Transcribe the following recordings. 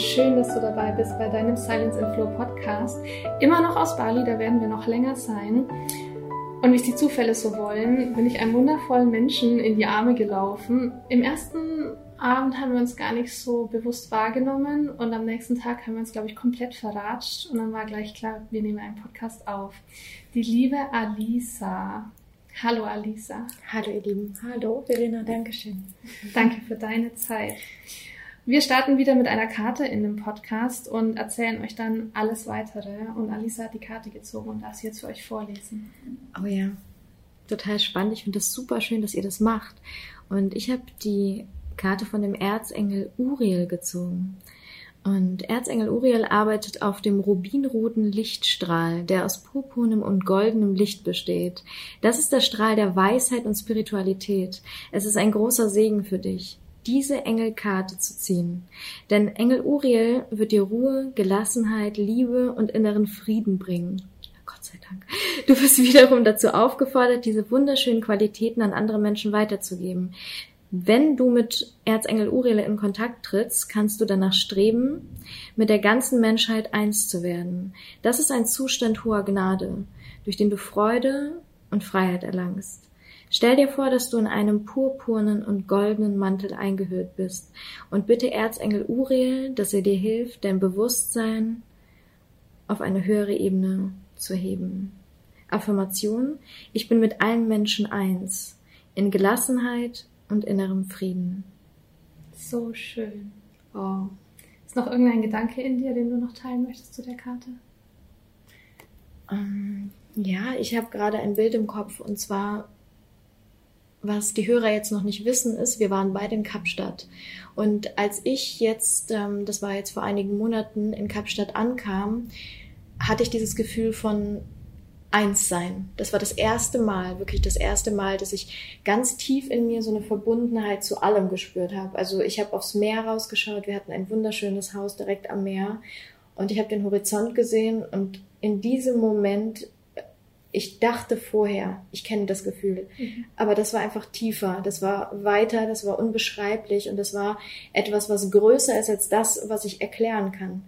schön, dass du dabei bist bei deinem Silence and Flow Podcast. Immer noch aus Bali, da werden wir noch länger sein. Und wie es die Zufälle so wollen, bin ich einem wundervollen Menschen in die Arme gelaufen. Im ersten Abend haben wir uns gar nicht so bewusst wahrgenommen und am nächsten Tag haben wir uns, glaube ich, komplett verratscht und dann war gleich klar, wir nehmen einen Podcast auf. Die liebe Alisa. Hallo Alisa. Hallo ihr Lieben. Hallo Verena, Dankeschön. Danke für deine Zeit. Wir starten wieder mit einer Karte in dem Podcast und erzählen euch dann alles weitere. Und Alisa hat die Karte gezogen und darf sie jetzt für euch vorlesen. Oh ja, total spannend. Ich finde das super schön, dass ihr das macht. Und ich habe die Karte von dem Erzengel Uriel gezogen. Und Erzengel Uriel arbeitet auf dem rubinroten Lichtstrahl, der aus purpurnem und goldenem Licht besteht. Das ist der Strahl der Weisheit und Spiritualität. Es ist ein großer Segen für dich diese Engelkarte zu ziehen. Denn Engel Uriel wird dir Ruhe, Gelassenheit, Liebe und inneren Frieden bringen. Gott sei Dank. Du wirst wiederum dazu aufgefordert, diese wunderschönen Qualitäten an andere Menschen weiterzugeben. Wenn du mit Erzengel Uriel in Kontakt trittst, kannst du danach streben, mit der ganzen Menschheit eins zu werden. Das ist ein Zustand hoher Gnade, durch den du Freude und Freiheit erlangst. Stell dir vor, dass du in einem purpurnen und goldenen Mantel eingehüllt bist und bitte Erzengel Uriel, dass er dir hilft, dein Bewusstsein auf eine höhere Ebene zu heben. Affirmation, ich bin mit allen Menschen eins, in Gelassenheit und innerem Frieden. So schön. Oh. Ist noch irgendein Gedanke in dir, den du noch teilen möchtest zu der Karte? Ähm, ja, ich habe gerade ein Bild im Kopf und zwar was die Hörer jetzt noch nicht wissen, ist, wir waren beide in Kapstadt. Und als ich jetzt, ähm, das war jetzt vor einigen Monaten, in Kapstadt ankam, hatte ich dieses Gefühl von Einssein. Das war das erste Mal, wirklich das erste Mal, dass ich ganz tief in mir so eine Verbundenheit zu allem gespürt habe. Also ich habe aufs Meer rausgeschaut, wir hatten ein wunderschönes Haus direkt am Meer und ich habe den Horizont gesehen und in diesem Moment ich dachte vorher, ich kenne das Gefühl, mhm. aber das war einfach tiefer, das war weiter, das war unbeschreiblich und das war etwas, was größer ist als das, was ich erklären kann.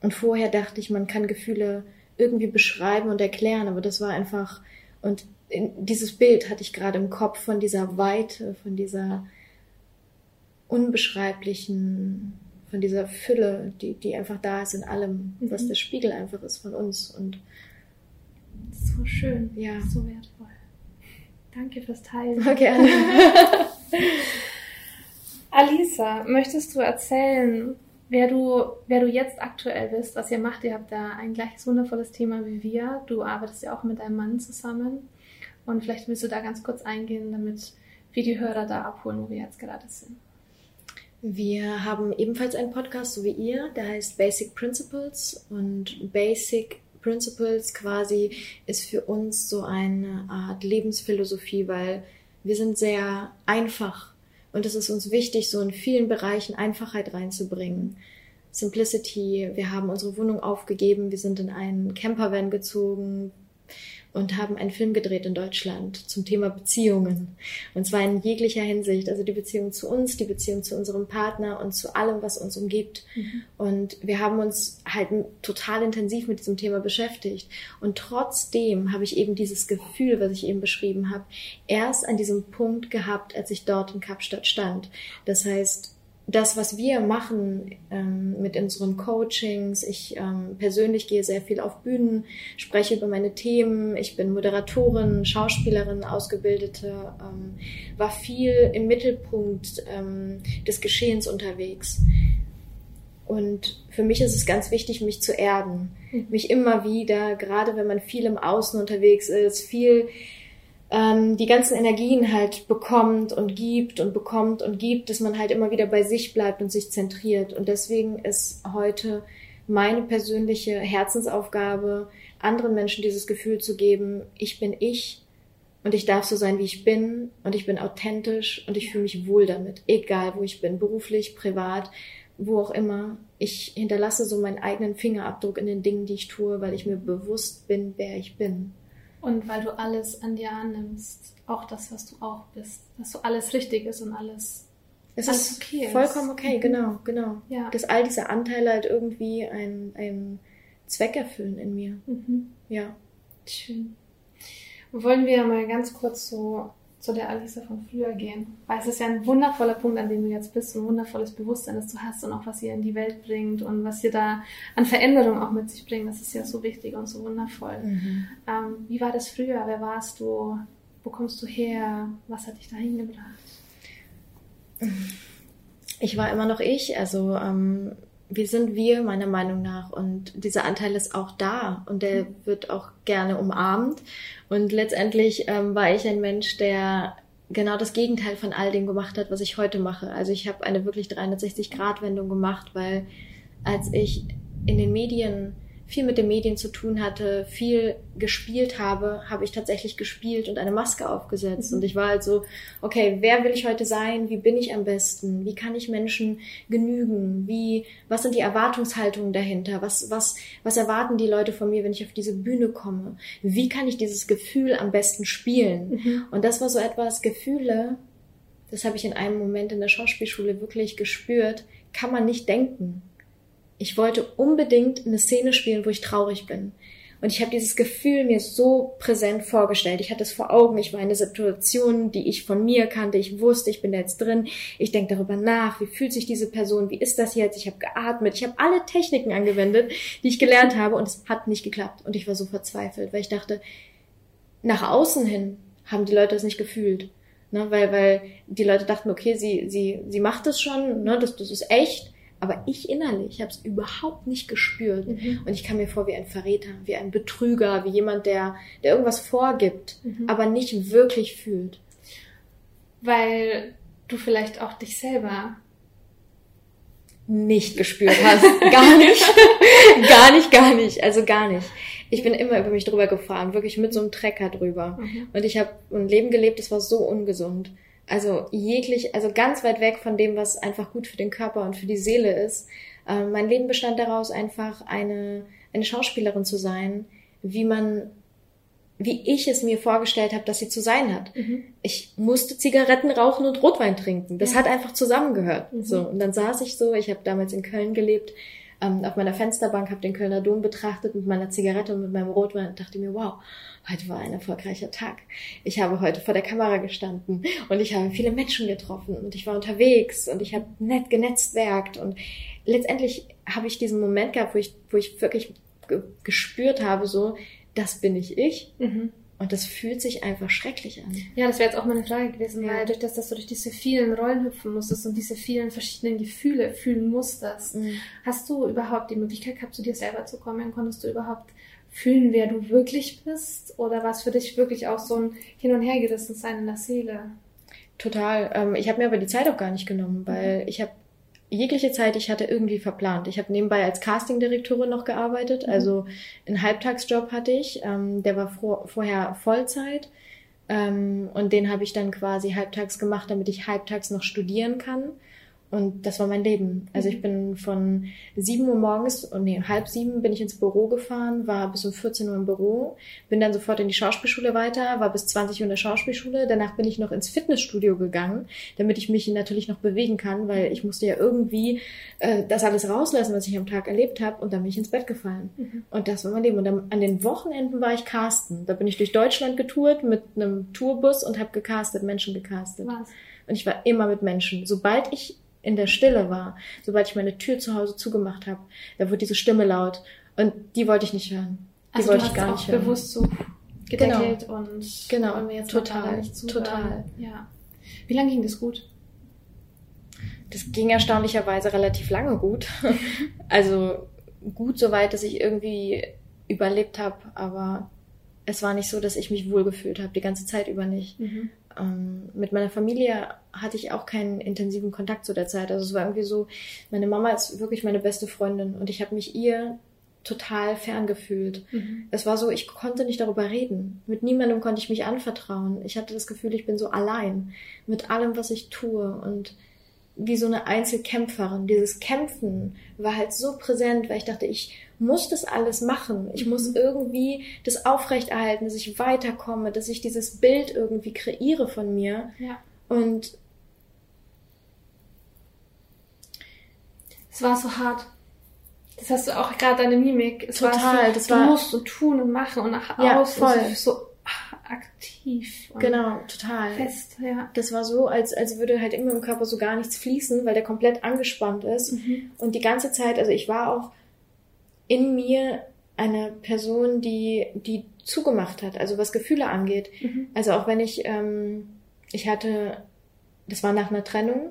Und vorher dachte ich, man kann Gefühle irgendwie beschreiben und erklären, aber das war einfach, und dieses Bild hatte ich gerade im Kopf von dieser Weite, von dieser unbeschreiblichen, von dieser Fülle, die, die einfach da ist in allem, mhm. was der Spiegel einfach ist von uns und so schön. Ja. So wertvoll. Danke fürs Teilen. Gerne. Alisa, möchtest du erzählen, wer du, wer du jetzt aktuell bist, was ihr macht? Ihr habt da ein gleiches wundervolles Thema wie wir. Du arbeitest ja auch mit deinem Mann zusammen. Und vielleicht willst du da ganz kurz eingehen, damit wir die Hörer da abholen, wo wir jetzt gerade sind. Wir haben ebenfalls einen Podcast, so wie ihr, der heißt Basic Principles und Basic Principles quasi ist für uns so eine Art Lebensphilosophie, weil wir sind sehr einfach und es ist uns wichtig, so in vielen Bereichen Einfachheit reinzubringen. Simplicity, wir haben unsere Wohnung aufgegeben, wir sind in einen Campervan gezogen, und haben einen Film gedreht in Deutschland zum Thema Beziehungen. Und zwar in jeglicher Hinsicht. Also die Beziehung zu uns, die Beziehung zu unserem Partner und zu allem, was uns umgibt. Mhm. Und wir haben uns halt total intensiv mit diesem Thema beschäftigt. Und trotzdem habe ich eben dieses Gefühl, was ich eben beschrieben habe, erst an diesem Punkt gehabt, als ich dort in Kapstadt stand. Das heißt, das, was wir machen ähm, mit unseren Coachings, ich ähm, persönlich gehe sehr viel auf Bühnen, spreche über meine Themen, ich bin Moderatorin, Schauspielerin, Ausgebildete, ähm, war viel im Mittelpunkt ähm, des Geschehens unterwegs. Und für mich ist es ganz wichtig, mich zu erden, mhm. mich immer wieder, gerade wenn man viel im Außen unterwegs ist, viel ähm, die ganzen Energien halt bekommt und gibt und bekommt und gibt, dass man halt immer wieder bei sich bleibt und sich zentriert. Und deswegen ist heute meine persönliche Herzensaufgabe, anderen Menschen dieses Gefühl zu geben, ich bin ich und ich darf so sein, wie ich bin und ich bin authentisch und ich fühle mich wohl damit, egal wo ich bin, beruflich, privat, wo auch immer. Ich hinterlasse so meinen eigenen Fingerabdruck in den Dingen, die ich tue, weil ich mir bewusst bin, wer ich bin. Und weil du alles an dir annimmst, auch das, was du auch bist, dass du alles richtig ist und alles Es ist okay vollkommen okay, mhm. genau, genau. Ja. Dass all diese Anteile halt irgendwie einen, einen Zweck erfüllen in mir. Mhm. Ja. Schön. Wollen wir mal ganz kurz so zu der Alisa von früher gehen. Weil es ist ja ein wundervoller Punkt, an dem du jetzt bist, ein wundervolles Bewusstsein, das du hast und auch was ihr in die Welt bringt und was ihr da an Veränderung auch mit sich bringt. Das ist ja so wichtig und so wundervoll. Mhm. Ähm, wie war das früher? Wer warst du? Wo kommst du her? Was hat dich dahin gebracht? Ich war immer noch ich. Also ähm, wir sind wir, meiner Meinung nach. Und dieser Anteil ist auch da und der mhm. wird auch gerne umarmt. Und letztendlich ähm, war ich ein Mensch, der genau das Gegenteil von all dem gemacht hat, was ich heute mache. Also ich habe eine wirklich 360-Grad-Wendung gemacht, weil als ich in den Medien viel mit den Medien zu tun hatte, viel gespielt habe, habe ich tatsächlich gespielt und eine Maske aufgesetzt. Mhm. Und ich war halt so, okay, wer will ich heute sein? Wie bin ich am besten? Wie kann ich Menschen genügen? Wie, was sind die Erwartungshaltungen dahinter? Was, was, was erwarten die Leute von mir, wenn ich auf diese Bühne komme? Wie kann ich dieses Gefühl am besten spielen? Mhm. Und das war so etwas, Gefühle, das habe ich in einem Moment in der Schauspielschule wirklich gespürt, kann man nicht denken. Ich wollte unbedingt eine Szene spielen, wo ich traurig bin. Und ich habe dieses Gefühl mir so präsent vorgestellt. Ich hatte es vor Augen. Ich war in einer Situation, die ich von mir kannte. Ich wusste, ich bin da jetzt drin. Ich denke darüber nach. Wie fühlt sich diese Person? Wie ist das jetzt? Ich habe geatmet. Ich habe alle Techniken angewendet, die ich gelernt habe. Und es hat nicht geklappt. Und ich war so verzweifelt, weil ich dachte, nach außen hin haben die Leute es nicht gefühlt. Ne, weil, weil die Leute dachten, okay, sie, sie, sie macht es schon, ne, das, das ist echt. Aber ich innerlich habe es überhaupt nicht gespürt. Mhm. Und ich kam mir vor wie ein Verräter, wie ein Betrüger, wie jemand, der, der irgendwas vorgibt, mhm. aber nicht wirklich fühlt. Weil du vielleicht auch dich selber nicht gespürt hast. gar nicht. gar nicht, gar nicht. Also gar nicht. Ich bin immer über mich drüber gefahren, wirklich mit so einem Trecker drüber. Mhm. Und ich habe ein Leben gelebt, das war so ungesund. Also jeglich, also ganz weit weg von dem, was einfach gut für den Körper und für die Seele ist. Ähm, mein Leben bestand daraus, einfach eine, eine Schauspielerin zu sein, wie man, wie ich es mir vorgestellt habe, dass sie zu sein hat. Mhm. Ich musste Zigaretten rauchen und Rotwein trinken. Das ja. hat einfach zusammengehört. Mhm. So und dann saß ich so. Ich habe damals in Köln gelebt ähm, auf meiner Fensterbank, habe den Kölner Dom betrachtet mit meiner Zigarette und mit meinem Rotwein und dachte mir, wow, heute war ein erfolgreicher Tag. Ich habe heute vor der Kamera gestanden und ich habe viele Menschen getroffen und ich war unterwegs und ich habe nett genetztwerkt und letztendlich habe ich diesen Moment gehabt, wo ich, wo ich wirklich gespürt habe, so, das bin ich ich. Mhm. Und das fühlt sich einfach schrecklich an. Ja, das wäre jetzt auch meine Frage gewesen, ja. weil durch das, dass du durch diese vielen Rollen hüpfen musstest und diese vielen verschiedenen Gefühle fühlen musstest, mhm. hast du überhaupt die Möglichkeit gehabt, zu dir selber zu kommen? Konntest du überhaupt fühlen, wer du wirklich bist? Oder war es für dich wirklich auch so ein Hin- und Hergerissen sein in der Seele? Total. Ähm, ich habe mir aber die Zeit auch gar nicht genommen, weil mhm. ich habe jegliche Zeit, ich hatte irgendwie verplant. Ich habe nebenbei als Castingdirektorin noch gearbeitet, mhm. also einen Halbtagsjob hatte ich, ähm, der war vor, vorher Vollzeit ähm, und den habe ich dann quasi halbtags gemacht, damit ich halbtags noch studieren kann. Und das war mein Leben. Also ich mhm. bin von sieben Uhr morgens, oh nee, halb sieben bin ich ins Büro gefahren, war bis um 14 Uhr im Büro, bin dann sofort in die Schauspielschule weiter, war bis 20 Uhr in der Schauspielschule. Danach bin ich noch ins Fitnessstudio gegangen, damit ich mich natürlich noch bewegen kann, weil ich musste ja irgendwie äh, das alles rauslassen, was ich am Tag erlebt habe. Und dann bin ich ins Bett gefallen. Mhm. Und das war mein Leben. Und dann, an den Wochenenden war ich casten. Da bin ich durch Deutschland getourt mit einem Tourbus und habe gecastet, Menschen gecastet. Was? Und ich war immer mit Menschen. Sobald ich in der Stille war, sobald ich meine Tür zu Hause zugemacht habe, da wurde diese Stimme laut und die wollte ich nicht hören. Die also wollte ich gar nicht hören. bewusst so gedeckelt genau. und genau, und jetzt total, nicht total. Ja. Wie lange ging das gut? Das ging erstaunlicherweise relativ lange gut. also gut soweit, dass ich irgendwie überlebt habe, aber es war nicht so, dass ich mich wohlgefühlt habe, die ganze Zeit über nicht. Mhm ähm, mit meiner Familie hatte ich auch keinen intensiven Kontakt zu der Zeit. Also es war irgendwie so, meine Mama ist wirklich meine beste Freundin und ich habe mich ihr total ferngefühlt. Mhm. Es war so, ich konnte nicht darüber reden. Mit niemandem konnte ich mich anvertrauen. Ich hatte das Gefühl, ich bin so allein mit allem, was ich tue und wie so eine Einzelkämpferin. Dieses Kämpfen war halt so präsent, weil ich dachte, ich muss das alles machen. Ich muss mhm. irgendwie das aufrechterhalten, dass ich weiterkomme, dass ich dieses Bild irgendwie kreiere von mir. Ja. Und Es war so hart. Das hast du auch gerade deine Mimik. Es Total, War so, das du war- musst und tun und machen und nach Ja, außen voll. so ah, aktiv. Genau, total. Fest, ja. Das war so, als, als würde halt immer im Körper so gar nichts fließen, weil der komplett angespannt ist. Mhm. Und die ganze Zeit, also ich war auch in mir eine Person, die, die zugemacht hat, also was Gefühle angeht. Mhm. Also auch wenn ich, ähm, ich hatte, das war nach einer Trennung,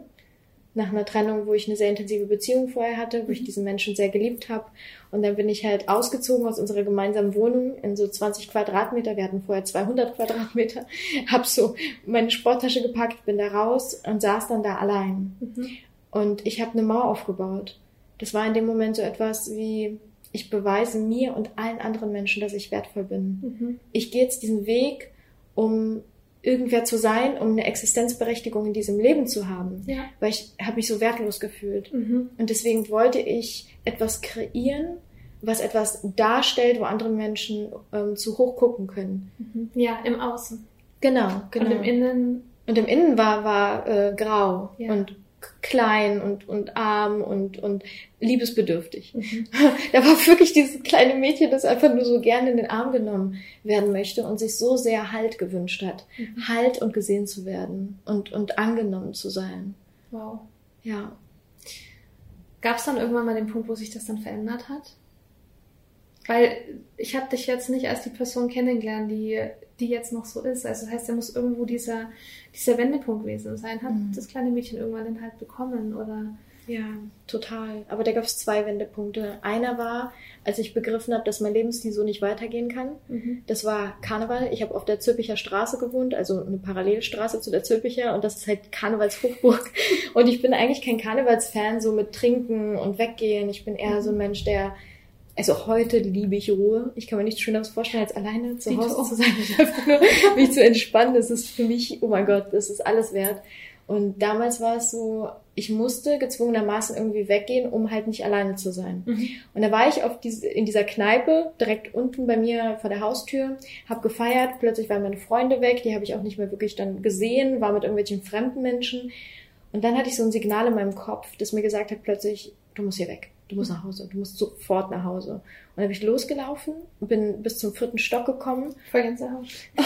nach einer Trennung, wo ich eine sehr intensive Beziehung vorher hatte, wo ich diesen Menschen sehr geliebt habe. Und dann bin ich halt ausgezogen aus unserer gemeinsamen Wohnung in so 20 Quadratmeter. Wir hatten vorher 200 Quadratmeter. Hab so meine Sporttasche gepackt, bin da raus und saß dann da allein. Mhm. Und ich habe eine Mauer aufgebaut. Das war in dem Moment so etwas wie, ich beweise mir und allen anderen Menschen, dass ich wertvoll bin. Mhm. Ich gehe jetzt diesen Weg, um irgendwer zu sein, um eine Existenzberechtigung in diesem Leben zu haben. Ja. Weil ich habe mich so wertlos gefühlt. Mhm. Und deswegen wollte ich etwas kreieren, was etwas darstellt, wo andere Menschen ähm, zu hoch gucken können. Mhm. Ja, im Außen. Genau, genau. Und im Innen. Und im Innen war, war äh, grau Ja. und klein und, und arm und, und liebesbedürftig. Mhm. Da war wirklich dieses kleine Mädchen, das einfach nur so gerne in den Arm genommen werden möchte und sich so sehr Halt gewünscht hat. Mhm. Halt und gesehen zu werden und, und angenommen zu sein. Wow. Ja. Gab es dann irgendwann mal den Punkt, wo sich das dann verändert hat? Weil ich habe dich jetzt nicht als die Person kennengelernt, die, die jetzt noch so ist. Also das heißt, da muss irgendwo dieser, dieser Wendepunkt gewesen sein. Hat Mhm. das kleine Mädchen irgendwann den Halt bekommen? Oder Ja, total. Aber da gab es zwei Wendepunkte. Einer war, als ich begriffen habe, dass mein Lebensstil so nicht weitergehen kann. Mhm. Das war Karneval. Ich habe auf der Zülpicher Straße gewohnt, also eine Parallelstraße zu der Zülpicher und das ist halt Karnevalshochburg. Und ich bin eigentlich kein Karnevalsfan, so mit Trinken und Weggehen. Ich bin eher so ein Mensch, der, also heute liebe ich Ruhe. Ich kann mir nichts Schöneres vorstellen, als alleine zu. Hause zu sein. Ich einfach nur mich zu entspannen. Das ist für mich, oh mein Gott, das ist alles wert. Und damals war es so, ich musste gezwungenermaßen irgendwie weggehen, um halt nicht alleine zu sein. Mhm. Und da war ich auf diese, in dieser Kneipe, direkt unten bei mir vor der Haustür, hab gefeiert, plötzlich waren meine Freunde weg, die habe ich auch nicht mehr wirklich dann gesehen, war mit irgendwelchen fremden Menschen. Und dann hatte ich so ein Signal in meinem Kopf, das mir gesagt hat plötzlich, du musst hier weg, du musst nach Hause, du musst sofort nach Hause. Und dann bin ich losgelaufen, bin bis zum vierten Stock gekommen Voll Gänsehaut.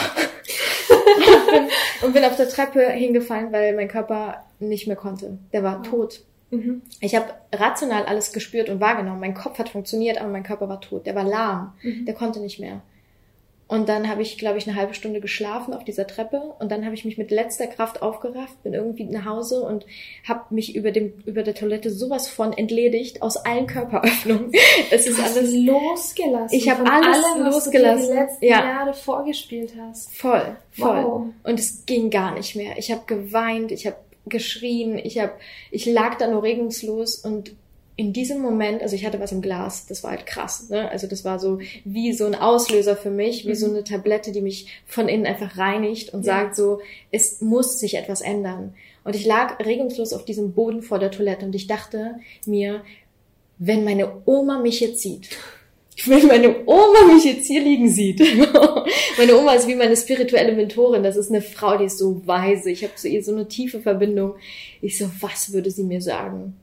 und bin auf der Treppe hingefallen, weil mein Körper nicht mehr konnte. Der war Wow. tot. Mhm. Ich habe rational alles gespürt und wahrgenommen. Mein Kopf hat funktioniert, aber mein Körper war tot. Der war lahm. Mhm. Der konnte nicht mehr. Und dann habe ich, glaube ich, eine halbe Stunde geschlafen auf dieser Treppe und dann habe ich mich mit letzter Kraft aufgerafft, bin irgendwie nach Hause und habe mich über dem über der Toilette sowas von entledigt aus allen Körperöffnungen. Es ist alles losgelassen. Ich hab von alles allem, was losgelassen. Du dir die letzten Ja. Jahre vorgespielt hast. voll, voll. Wow. Und es ging gar nicht mehr. Ich habe geweint, ich habe geschrien, ich habe, ich lag da nur regungslos und in diesem Moment, also ich hatte was im Glas, das war halt krass, ne? Also das war so wie so ein Auslöser für mich, wie Mhm. so eine Tablette, die mich von innen einfach reinigt und Ja. sagt so, es muss sich etwas ändern. Und ich lag regungslos auf diesem Boden vor der Toilette und ich dachte mir, wenn meine Oma mich jetzt sieht, wenn meine Oma mich jetzt hier liegen sieht. meine Oma ist wie meine spirituelle Mentorin. Das ist eine Frau, die ist so weise. Ich habe zu ihr so eine tiefe Verbindung. Ich so, was würde sie mir sagen?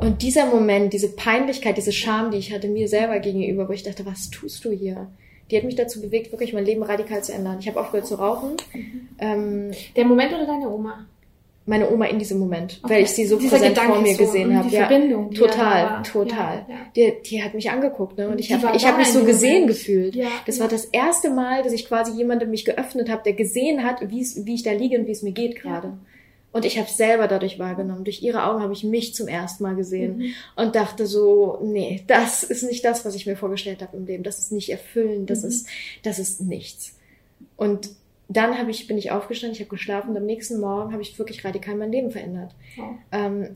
Und dieser Moment, diese Peinlichkeit, diese Scham, die ich hatte mir selber gegenüber, wo ich dachte, was tust du hier? Die hat mich dazu bewegt, wirklich mein Leben radikal zu ändern. Ich habe aufgehört zu rauchen. Ähm, Der Moment oder deine Oma? meine Oma in diesem Moment, Okay. weil ich sie so Dieser präsent Gedanke vor mir so, gesehen und habe. die Ja, Verbindung, die total, war. total. Ja, ja. Die, die hat mich angeguckt, ne? Und ich Die habe ich hab mich so gesehen Moment. gefühlt. Ja, das ja. war das erste Mal, dass ich quasi jemandem mich geöffnet habe, der gesehen hat, wie es- wie ich da liege und wie es mir geht gerade. Und ich habe selber dadurch wahrgenommen. Durch ihre Augen habe ich mich zum ersten Mal gesehen Mhm. und dachte so, nee, das ist nicht das, was ich mir vorgestellt habe im Leben. Das ist nicht erfüllend, das Mhm. ist, das ist nichts. Und dann habe ich, bin ich aufgestanden, ich habe geschlafen und am nächsten Morgen habe ich wirklich radikal mein Leben verändert. Wow. Ähm,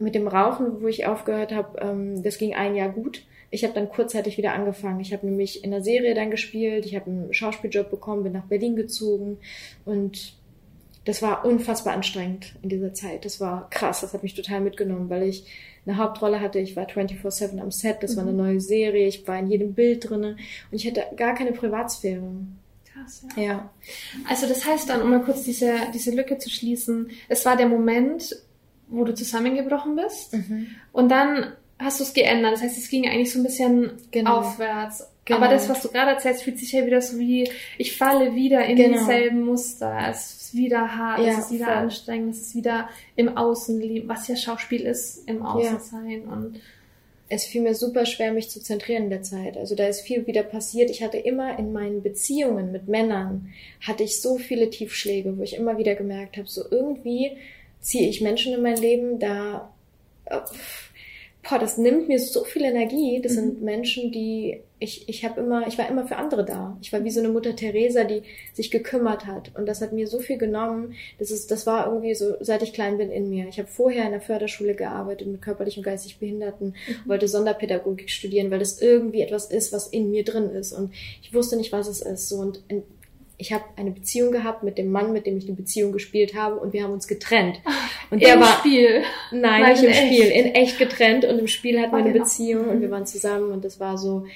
mit dem Rauchen, wo ich aufgehört habe, ähm, das ging ein Jahr gut. Ich habe dann kurzzeitig wieder angefangen. Ich habe nämlich in der Serie dann gespielt, ich habe einen Schauspieljob bekommen, bin nach Berlin gezogen und das war unfassbar anstrengend in dieser Zeit. Das war krass, das hat mich total mitgenommen, weil ich eine Hauptrolle hatte. Ich war 24-7 am Set, das war eine Mhm. neue Serie, ich war in jedem Bild drinne und ich hatte gar keine Privatsphäre. Krass, ja. Ja. Also das heißt dann, um mal kurz diese, diese Lücke zu schließen, es war der Moment, wo du zusammengebrochen bist. Mhm. Und dann hast du es geändert. Das heißt, es ging eigentlich so ein bisschen genau. aufwärts. Genau. Aber das, was du gerade erzählst, fühlt sich ja wieder so wie, ich falle wieder in genau. dieselben Muster. Es ist wieder hart, ja, es ist wieder voll. anstrengend, es ist wieder im Außenleben, was ja Schauspiel ist, im Außensein. Ja. Und es fiel mir super schwer, mich zu zentrieren in der Zeit. Also da ist viel wieder passiert. Ich hatte immer in meinen Beziehungen mit Männern, hatte ich so viele Tiefschläge, wo ich immer wieder gemerkt habe, so irgendwie ziehe ich Menschen in mein Leben, da... Boah, das nimmt mir so viel Energie. Das mhm. sind Menschen, die ich, ich habe immer, ich war immer für andere da. Ich war wie so eine Mutter Teresa, die sich gekümmert hat. Und das hat mir so viel genommen. Das ist, das war irgendwie so, seit ich klein bin in mir. Ich habe vorher in der Förderschule gearbeitet mit körperlich und geistig Behinderten, mhm. wollte Sonderpädagogik studieren, weil das irgendwie etwas ist, was in mir drin ist. Und ich wusste nicht, was es ist. So und ich habe eine Beziehung gehabt mit dem Mann, mit dem ich eine Beziehung gespielt habe und wir haben uns getrennt. Und der Im war Spiel. Nein, Nein nicht im echt. Spiel, in echt getrennt und im Spiel hatten wir eine genau. Beziehung und wir waren zusammen und das war so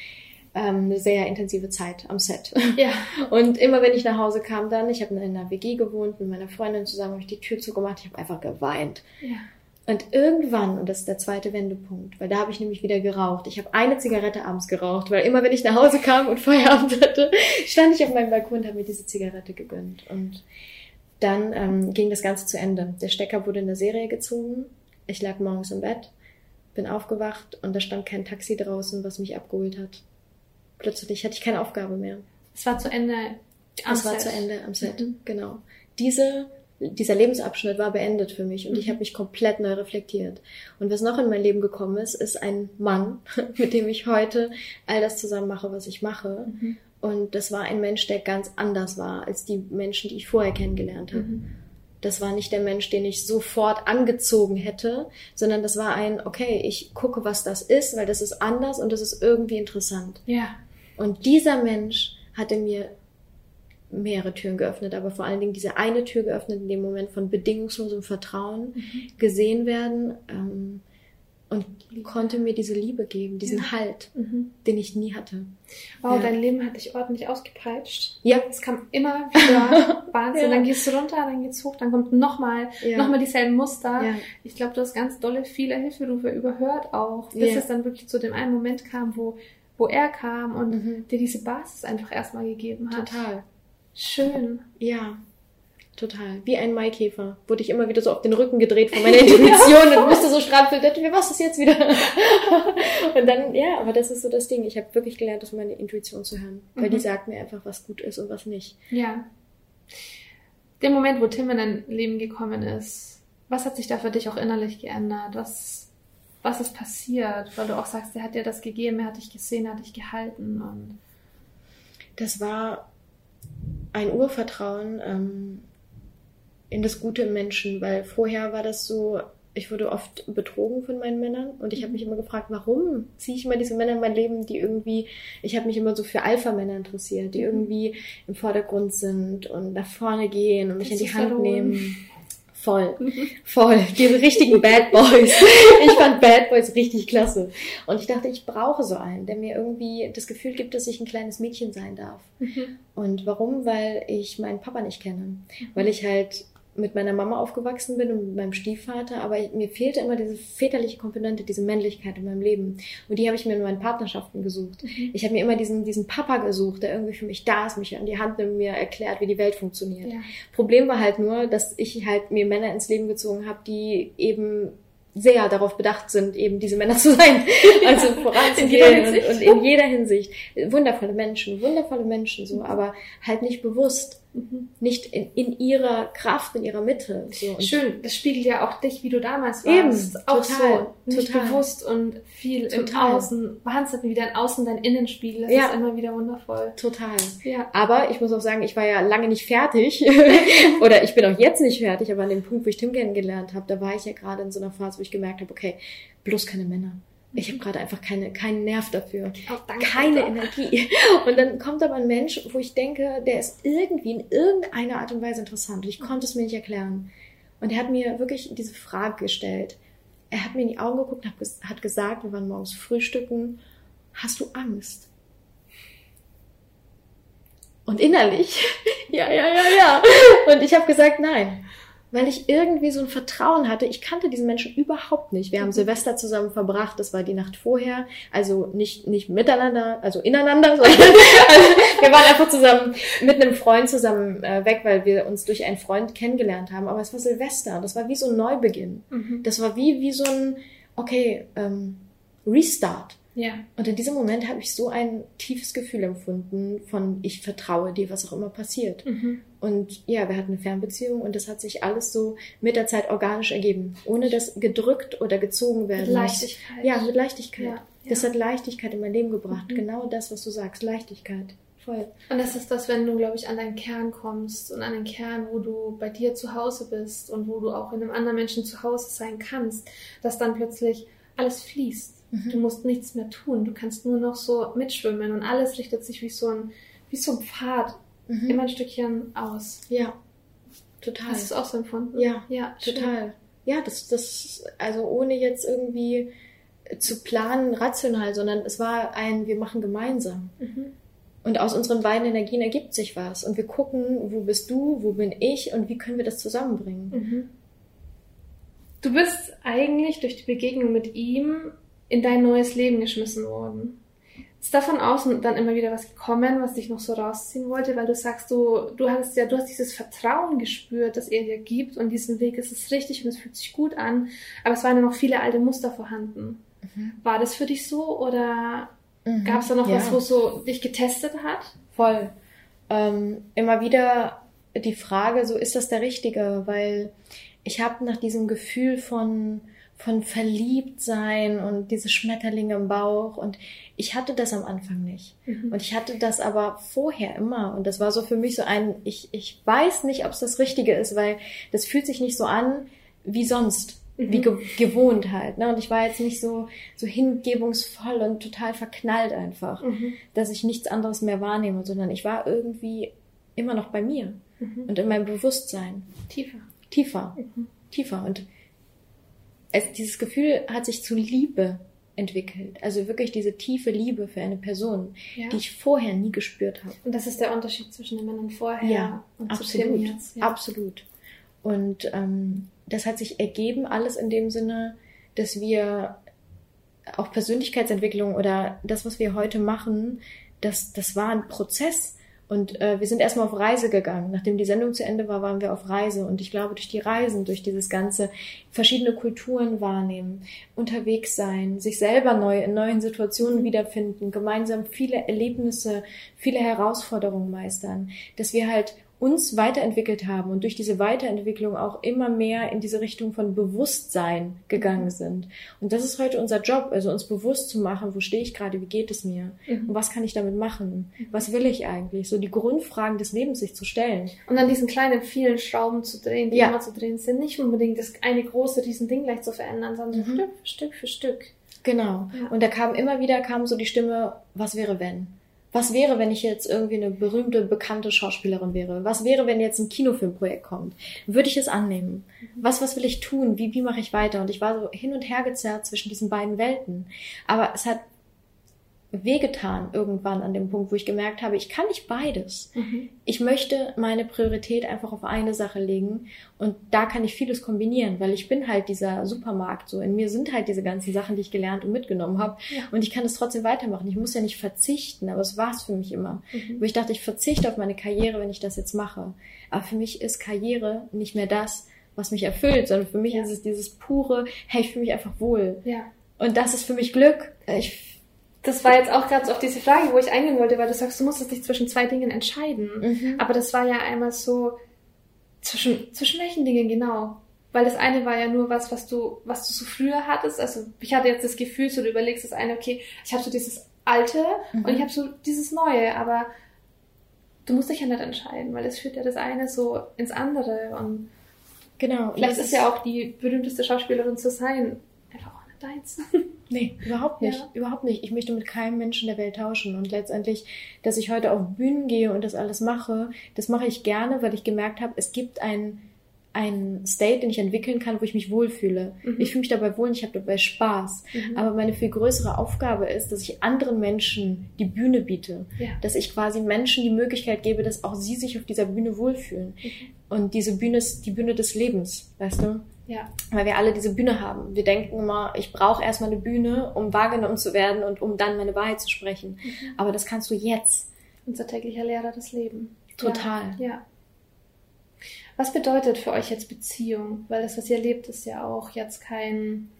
ähm, eine sehr intensive Zeit am Set. Ja. Und immer wenn ich nach Hause kam dann, ich habe in einer WG gewohnt mit meiner Freundin zusammen, habe ich die Tür zugemacht, ich habe einfach geweint. Ja. Und irgendwann, und das ist der zweite Wendepunkt, weil da habe ich nämlich wieder geraucht. Ich habe eine Zigarette abends geraucht, weil immer wenn ich nach Hause kam und Feierabend hatte, stand ich auf meinem Balkon und habe mir diese Zigarette gegönnt. Und dann ähm, ging das Ganze zu Ende. Der Stecker wurde in der Serie gezogen. Ich lag morgens im Bett, bin aufgewacht und da stand kein Taxi draußen, was mich abgeholt hat. Plötzlich hatte ich keine Aufgabe mehr. Es war zu Ende am es Set. Es war zu Ende am Set, mhm. genau. Diese dieser Lebensabschnitt war beendet für mich und ich mhm. habe mich komplett neu reflektiert. Und was noch in mein Leben gekommen ist, ist ein Mann, mit dem ich heute all das zusammen mache, was ich mache. Mhm. Und das war ein Mensch, der ganz anders war als die Menschen, die ich vorher kennengelernt habe. Mhm. Das war nicht der Mensch, den ich sofort angezogen hätte, sondern das war ein, okay, ich gucke, was das ist, weil das ist anders und das ist irgendwie interessant. Ja. Und dieser Mensch hatte mir mehrere Türen geöffnet, aber vor allen Dingen diese eine Tür geöffnet in dem Moment von bedingungslosem Vertrauen, mhm. gesehen werden ähm, und konnte mir diese Liebe geben, diesen ja. Halt, mhm. den ich nie hatte. Wow, ja. dein Leben hat dich ordentlich ausgepeitscht. Ja. Es kam immer wieder Wahnsinn. ja. Dann gehst du runter, dann geht's hoch, dann kommt nochmal ja. noch dieselben Muster. Ja. Ich glaube, du hast ganz dolle viele Hilferufe überhört auch, bis es dann wirklich zu dem einen Moment kam, wo wo er kam und mhm. dir diese Basis einfach erstmal gegeben hat. Total. Schön. Ja, total. Wie ein Maikäfer. Wurde ich immer wieder so auf den Rücken gedreht von meiner Intuition und musste so strampeln. Was ist jetzt wieder? und dann, ja, aber das ist so das Ding. Ich habe wirklich gelernt, auf meine Intuition zu hören. Weil mhm. die sagt mir einfach, was gut ist und was nicht. Ja. Der Moment, wo Tim in dein Leben gekommen ist, was hat sich da für dich auch innerlich geändert? Was, was ist passiert? Weil du auch sagst, er hat dir das gegeben, er hat dich gesehen, er hat dich gehalten und das war ein Urvertrauen ähm, in das Gute im Menschen, weil vorher war das so, ich wurde oft betrogen von meinen Männern und ich habe mich immer gefragt, warum ziehe ich immer diese Männer in mein Leben, die irgendwie, ich habe mich immer so für Alpha-Männer interessiert, die mhm. irgendwie im Vordergrund sind und nach vorne gehen und mich in die Hand verloren. nehmen. Voll, voll. Diese richtigen Bad Boys. Ich fand Bad Boys richtig klasse. Und ich dachte, ich brauche so einen, der mir irgendwie das Gefühl gibt, dass ich ein kleines Mädchen sein darf. Mhm. Und warum? Weil ich meinen Papa nicht kenne. Weil ich halt mit meiner Mama aufgewachsen bin und mit meinem Stiefvater, aber mir fehlte immer diese väterliche Komponente, diese Männlichkeit in meinem Leben. Und die habe ich mir in meinen Partnerschaften gesucht. Mhm. Ich habe mir immer diesen, diesen Papa gesucht, der irgendwie für mich da ist, mich an die Hand nimmt, mir erklärt, wie die Welt funktioniert. Ja. Problem war halt nur, dass ich halt mir Männer ins Leben gezogen habe, die eben sehr darauf bedacht sind, eben diese Männer zu sein. Also voranzugehen und, und in jeder Hinsicht. Wundervolle Menschen, wundervolle Menschen so, aber halt nicht bewusst Mhm. Nicht in, in ihrer Kraft, in ihrer Mitte. So. Schön, das spiegelt ja auch dich, wie du damals warst. Eben, auch total, so. Nicht total. bewusst und viel total. im Außen. Wahnsinn, wie dein Außen dein Innen spiegelt. Das ja. ist immer wieder wundervoll. Total. Ja. Aber ich muss auch sagen, ich war ja lange nicht fertig. Oder ich bin auch jetzt nicht fertig, aber an dem Punkt, wo ich Tim kennengelernt habe, da war ich ja gerade in so einer Phase, wo ich gemerkt habe, okay, bloß keine Männer. Ich habe gerade einfach keine, keinen Nerv dafür. Oh, danke, keine danke. Energie. Und dann kommt aber ein Mensch, wo ich denke, der ist irgendwie in irgendeiner Art und Weise interessant. Und ich konnte es mir nicht erklären. Und er hat mir wirklich diese Frage gestellt. Er hat mir in die Augen geguckt und hat gesagt, wir waren morgens frühstücken, hast du Angst? Und innerlich, ja, ja, ja, ja. Und ich habe gesagt, nein. Weil ich irgendwie so ein Vertrauen hatte. Ich kannte diesen Menschen überhaupt nicht. Wir haben Silvester zusammen verbracht, das war die Nacht vorher, also nicht, nicht miteinander, also ineinander, sondern also wir waren einfach zusammen mit einem Freund zusammen äh, weg, weil wir uns durch einen Freund kennengelernt haben. Aber es war Silvester, das war wie so ein Neubeginn. Mhm. Das war wie, wie so ein, okay, ähm, Restart. Ja. Und in diesem Moment habe ich so ein tiefes Gefühl empfunden von, ich vertraue dir, was auch immer passiert. Mhm. Und ja, wir hatten eine Fernbeziehung und das hat sich alles so mit der Zeit organisch ergeben, ohne dass gedrückt oder gezogen werden Mit muss. Leichtigkeit. Ja, mit Leichtigkeit. Ja, Das ja. hat Leichtigkeit in mein Leben gebracht. Mhm. Genau das, was du sagst, Leichtigkeit. Voll. Und das ist das, wenn du, glaube ich, an deinen Kern kommst und an den Kern, wo du bei dir zu Hause bist und wo du auch in einem anderen Menschen zu Hause sein kannst, dass dann plötzlich alles fließt. Mhm. Du musst nichts mehr tun. Du kannst nur noch so mitschwimmen und alles richtet sich wie so ein, wie so ein Pfad Mhm. immer ein Stückchen aus. Ja, total. Hast du es auch so empfunden? Ja, ja schön. Total. Ja, das, das, also ohne jetzt irgendwie zu planen, rational, sondern es war ein, wir machen gemeinsam. Mhm. Und aus unseren beiden Energien ergibt sich was. Und wir gucken, wo bist du, wo bin ich und wie können wir das zusammenbringen. Mhm. Du bist eigentlich durch die Begegnung mit ihm in dein neues Leben geschmissen worden. Ist da von außen dann immer wieder was gekommen, was dich noch so rausziehen wollte, weil du sagst, du, du hast ja, du hast dieses Vertrauen gespürt, das er dir gibt und diesen Weg ist es richtig und es fühlt sich gut an, aber es waren ja noch viele alte Muster vorhanden. Mhm. War das für dich so oder Mhm. gab es da noch Ja. was, wo so dich getestet hat? Voll. Ähm, immer wieder die Frage, so ist das der Richtige? Weil ich habe nach diesem Gefühl von von verliebt sein und diese Schmetterlinge im Bauch und ich hatte das am Anfang nicht. Mhm. Und ich hatte das aber vorher immer. Und das war so für mich so ein, ich, ich weiß nicht, ob es das Richtige ist, weil das fühlt sich nicht so an wie sonst, Mhm. wie ge gewohnt halt. Ne? Und ich war jetzt nicht so, so hingebungsvoll und total verknallt einfach, Mhm. dass ich nichts anderes mehr wahrnehme, sondern ich war irgendwie immer noch bei mir Mhm. und in meinem Bewusstsein. Tiefer. Tiefer, Mhm. tiefer. Und es, dieses Gefühl hat sich zu Liebe entwickelt. Also wirklich diese tiefe Liebe für eine Person, Ja. die ich vorher nie gespürt habe. Und das ist der Unterschied zwischen den Männern vorher Ja, und absolut. jetzt. Ja. Absolut. Und ähm, das hat sich ergeben, alles in dem Sinne, dass wir auch Persönlichkeitsentwicklung oder das, was wir heute machen, das, das war ein Prozess. Und äh, wir sind erstmal auf Reise gegangen. Nachdem die Sendung zu Ende war, waren wir auf Reise. Und ich glaube, durch die Reisen, durch dieses ganze verschiedene Kulturen wahrnehmen, unterwegs sein, sich selber neu in neuen Situationen wiederfinden, gemeinsam viele Erlebnisse, viele Herausforderungen meistern, dass wir halt uns weiterentwickelt haben und durch diese Weiterentwicklung auch immer mehr in diese Richtung von Bewusstsein gegangen sind. Und das ist heute unser Job, also uns bewusst zu machen, wo stehe ich gerade, wie geht es mir Mhm. und was kann ich damit machen, was will ich eigentlich, so die Grundfragen des Lebens sich zu stellen. Und an diesen kleinen, vielen Schrauben zu drehen, die Ja. immer zu drehen sind. Nicht unbedingt das eine große Riesending gleich zu verändern, sondern Mhm. Stück für Stück für Stück. Genau. Ja. Und da kam immer wieder kam so die Stimme, was wäre wenn? Was wäre, wenn ich jetzt irgendwie eine berühmte, bekannte Schauspielerin wäre? Was wäre, wenn jetzt ein Kinofilmprojekt kommt? Würde ich es annehmen? Was, was will ich tun? Wie, wie mache ich weiter? Und ich war so hin und her gezerrt zwischen diesen beiden Welten. Aber es hat wehgetan irgendwann an dem Punkt, wo ich gemerkt habe, ich kann nicht beides. Ich möchte meine Priorität einfach auf eine Sache legen und da kann ich vieles kombinieren, weil ich bin halt dieser Supermarkt so. In mir sind halt diese ganzen Sachen, die ich gelernt und mitgenommen habe Ja. und ich kann es trotzdem weitermachen. Ich muss ja nicht verzichten, aber es war es für mich immer. Mhm. Wo ich dachte, ich verzichte auf meine Karriere, wenn ich das jetzt mache. Aber für mich ist Karriere nicht mehr das, was mich erfüllt, sondern für mich Ja. ist es dieses pure, hey, ich fühle mich einfach wohl. Ja. Und das ist für mich Glück. Ich, Das war jetzt auch gerade so auf diese Frage, wo ich eingehen wollte, weil du sagst, du musstest dich zwischen zwei Dingen entscheiden. Mhm. Aber das war ja einmal so, zwischen, zwischen welchen Dingen genau? Weil das eine war ja nur was, was du, was du so früher hattest. Also ich hatte jetzt das Gefühl, so du überlegst das eine, okay, ich habe so dieses Alte Mhm. und ich habe so dieses Neue, aber du musst dich ja nicht entscheiden, weil das führt ja das eine so ins andere. Und genau. vielleicht ist ja auch die berühmteste Schauspielerin zu sein deins. Nee, überhaupt nicht. Ja. Überhaupt nicht. Ich möchte mit keinem Menschen der Welt tauschen. Und letztendlich, dass ich heute auf Bühnen gehe und das alles mache, das mache ich gerne, weil ich gemerkt habe, es gibt ein, ein State, den ich entwickeln kann, wo ich mich wohlfühle. Mhm. Ich fühle mich dabei wohl und ich habe dabei Spaß. Mhm. Aber meine viel größere Aufgabe ist, dass ich anderen Menschen die Bühne biete. Ja. Dass ich quasi Menschen die Möglichkeit gebe, dass auch sie sich auf dieser Bühne wohlfühlen. Mhm. Und diese Bühne ist die Bühne des Lebens, weißt du? Ja. Weil wir alle diese Bühne haben. Wir denken immer, ich brauche erstmal eine Bühne, um wahrgenommen zu werden und um dann meine Wahrheit zu sprechen. Mhm. Aber das kannst du jetzt. Unser täglicher Lehrer das Leben. Total. Ja. ja. Was bedeutet für euch jetzt Beziehung? Weil das, was ihr lebt, ist ja auch jetzt kein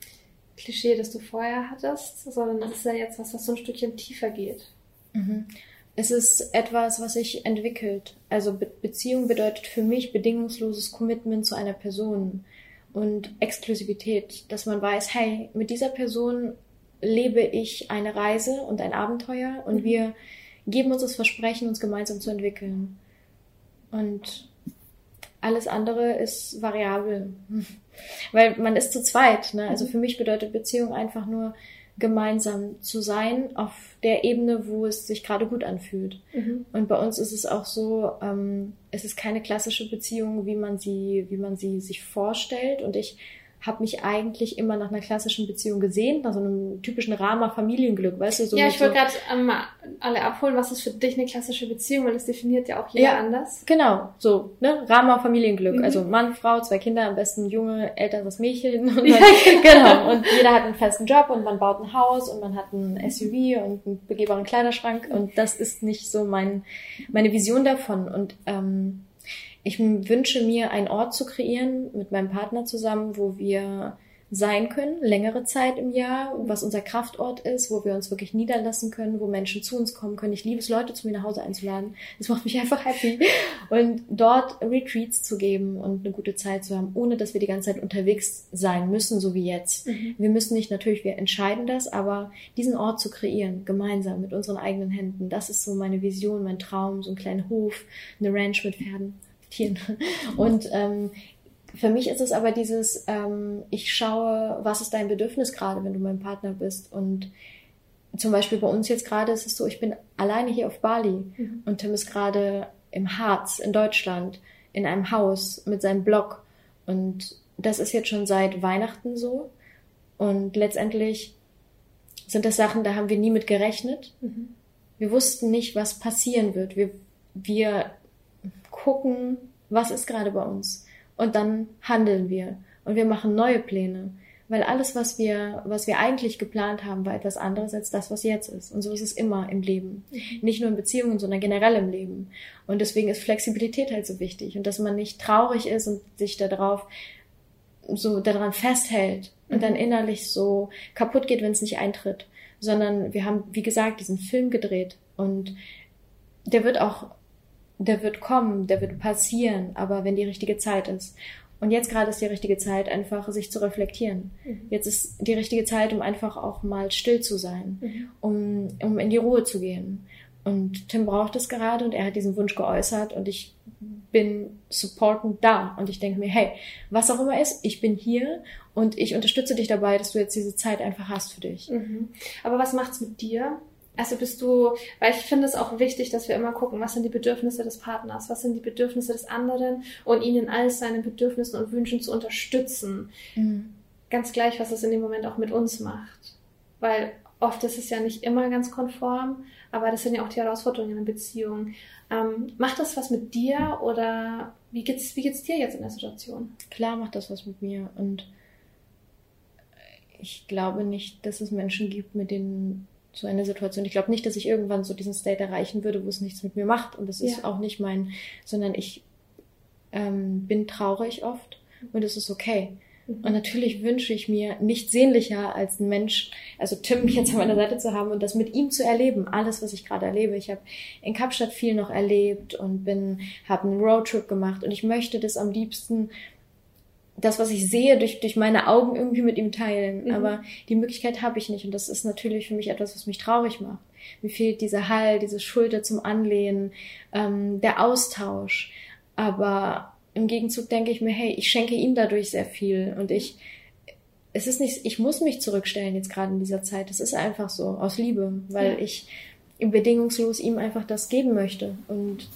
Klischee, das du vorher hattest, sondern das ist ja jetzt was, was so ein Stückchen tiefer geht. Mhm. Es ist etwas, was sich entwickelt. Also Be Beziehung bedeutet für mich bedingungsloses Commitment zu einer Person und Exklusivität, dass man weiß, hey, mit dieser Person lebe ich eine Reise und ein Abenteuer und mhm. wir geben uns das Versprechen, uns gemeinsam zu entwickeln. Und alles andere ist variabel. Weil man ist zu zweit. Ne? Also mhm. für mich bedeutet Beziehung einfach nur, gemeinsam zu sein auf der Ebene, wo es sich gerade gut anfühlt. Mhm. Und bei uns ist es auch so, ähm, es ist keine klassische Beziehung, wie man sie, wie man sie sich vorstellt. Und ich habe mich eigentlich immer nach einer klassischen Beziehung gesehen, nach so einem typischen Rama Familienglück, weißt du? So ja, ich wollte so gerade ähm, alle abholen, was ist für dich eine klassische Beziehung, weil das definiert ja auch jeder ja, anders. Genau, so, ne? Rama Familienglück, mhm. also Mann, Frau, zwei Kinder, am besten junge, älteres Mädchen und dann, genau, und jeder hat einen festen Job und man baut ein Haus und man hat ein SUV und einen begehbaren Kleiderschrank und das ist nicht so mein meine Vision davon und ähm, ich wünsche mir, einen Ort zu kreieren mit meinem Partner zusammen, wo wir sein können, längere Zeit im Jahr, was unser Kraftort ist, wo wir uns wirklich niederlassen können, wo Menschen zu uns kommen können. Ich liebe es, Leute zu mir nach Hause einzuladen. Das macht mich einfach happy. Und dort Retreats zu geben und eine gute Zeit zu haben, ohne dass wir die ganze Zeit unterwegs sein müssen, so wie jetzt. Mhm. Wir müssen nicht, natürlich, wir entscheiden das, aber diesen Ort zu kreieren, gemeinsam mit unseren eigenen Händen, das ist so meine Vision, mein Traum, so einen kleinen Hof, eine Ranch mit Pferden. Tieren. Und ähm, für mich ist es aber dieses, ähm, ich schaue, was ist dein Bedürfnis gerade, wenn du mein Partner bist. Und zum Beispiel bei uns jetzt gerade ist es so, ich bin alleine hier auf Bali mhm. und Tim ist gerade im Harz in Deutschland in einem Haus mit seinem Blog. Und das ist jetzt schon seit Weihnachten so. Und letztendlich sind das Sachen, da haben wir nie mit gerechnet. Mhm. Wir wussten nicht, was passieren wird. Wir, wir gucken, was ist gerade bei uns. Und dann handeln wir. Und wir machen neue Pläne. Weil alles, was wir, was wir eigentlich geplant haben, war etwas anderes als das, was jetzt ist. Und so ist es immer im Leben. Mhm. Nicht nur in Beziehungen, sondern generell im Leben. Und deswegen ist Flexibilität halt so wichtig. Und dass man nicht traurig ist und sich darauf so daran festhält und mhm. dann innerlich so kaputt geht, wenn es nicht eintritt. Sondern wir haben, wie gesagt, diesen Film gedreht. Und der wird auch der wird kommen, der wird passieren, aber wenn die richtige Zeit ist. Und jetzt gerade ist die richtige Zeit, einfach sich zu reflektieren. Mhm. Jetzt ist die richtige Zeit, um einfach auch mal still zu sein, mhm. um, um in die Ruhe zu gehen. Und Tim braucht es gerade und er hat diesen Wunsch geäußert und ich bin supportend da. Und ich denke mir, hey, was auch immer ist, ich bin hier und ich unterstütze dich dabei, dass du jetzt diese Zeit einfach hast für dich. Mhm. Aber was macht's mit dir? Also bist du, weil ich finde es auch wichtig, dass wir immer gucken, was sind die Bedürfnisse des Partners, was sind die Bedürfnisse des anderen und ihn in all seinen Bedürfnissen und Wünschen zu unterstützen. Mhm. Ganz gleich, was es in dem Moment auch mit uns macht. Weil oft ist es ja nicht immer ganz konform, aber das sind ja auch die Herausforderungen in einer Beziehung. Ähm, macht das was mit dir oder wie geht's, wie geht's dir jetzt in der Situation? Klar macht das was mit mir und ich glaube nicht, dass es Menschen gibt, mit denen so eine Situation. Ich glaube nicht, dass ich irgendwann so diesen State erreichen würde, wo es nichts mit mir macht. Und das ist ja. auch nicht mein, sondern ich ähm, bin traurig oft und es ist okay. Mhm. Und natürlich wünsche ich mir nicht sehnlicher als ein Mensch, also Tim jetzt an meiner Seite zu haben und das mit ihm zu erleben, alles, was ich gerade erlebe. Ich habe in Kapstadt viel noch erlebt und bin, habe einen Roadtrip gemacht und ich möchte das am liebsten das, was ich sehe, durch, durch meine Augen irgendwie mit ihm teilen. Mhm. Aber die Möglichkeit habe ich nicht. Und das ist natürlich für mich etwas, was mich traurig macht. Mir fehlt dieser Hall, diese Schulter zum Anlehnen, ähm, der Austausch. Aber im Gegenzug denke ich mir, hey, ich schenke ihm dadurch sehr viel. Und ich, es ist nicht, ich muss mich zurückstellen jetzt gerade in dieser Zeit. Das ist einfach so, aus Liebe, weil ja. ich bedingungslos ihm einfach das geben möchte. Und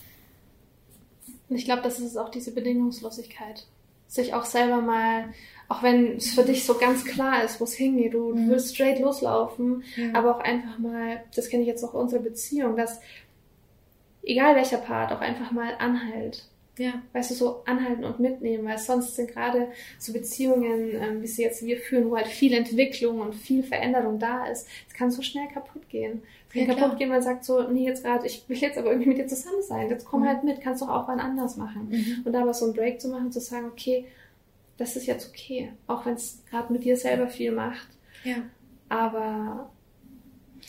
ich glaube, das ist auch diese Bedingungslosigkeit sich auch selber mal, auch wenn es für dich so ganz klar ist, wo es hingeht, du, mhm. du willst straight loslaufen, ja. aber auch einfach mal, das kenne ich jetzt auch unsere Beziehung, dass egal welcher Part, auch einfach mal anhält. Ja. Weißt du, so anhalten und mitnehmen, weil sonst sind gerade so Beziehungen, ähm, wie sie jetzt wir führen, wo halt viel Entwicklung und viel Veränderung da ist, es kann so schnell kaputt gehen. Es kann ja, kaputt gehen, man sagt so, nee, jetzt gerade, ich will jetzt aber irgendwie mit dir zusammen sein, jetzt komm mhm. halt mit, kannst doch auch wann anders machen. Mhm. Und da aber so einen Break zu machen, zu sagen, okay, das ist jetzt okay, auch wenn es gerade mit dir selber viel macht. Ja. Aber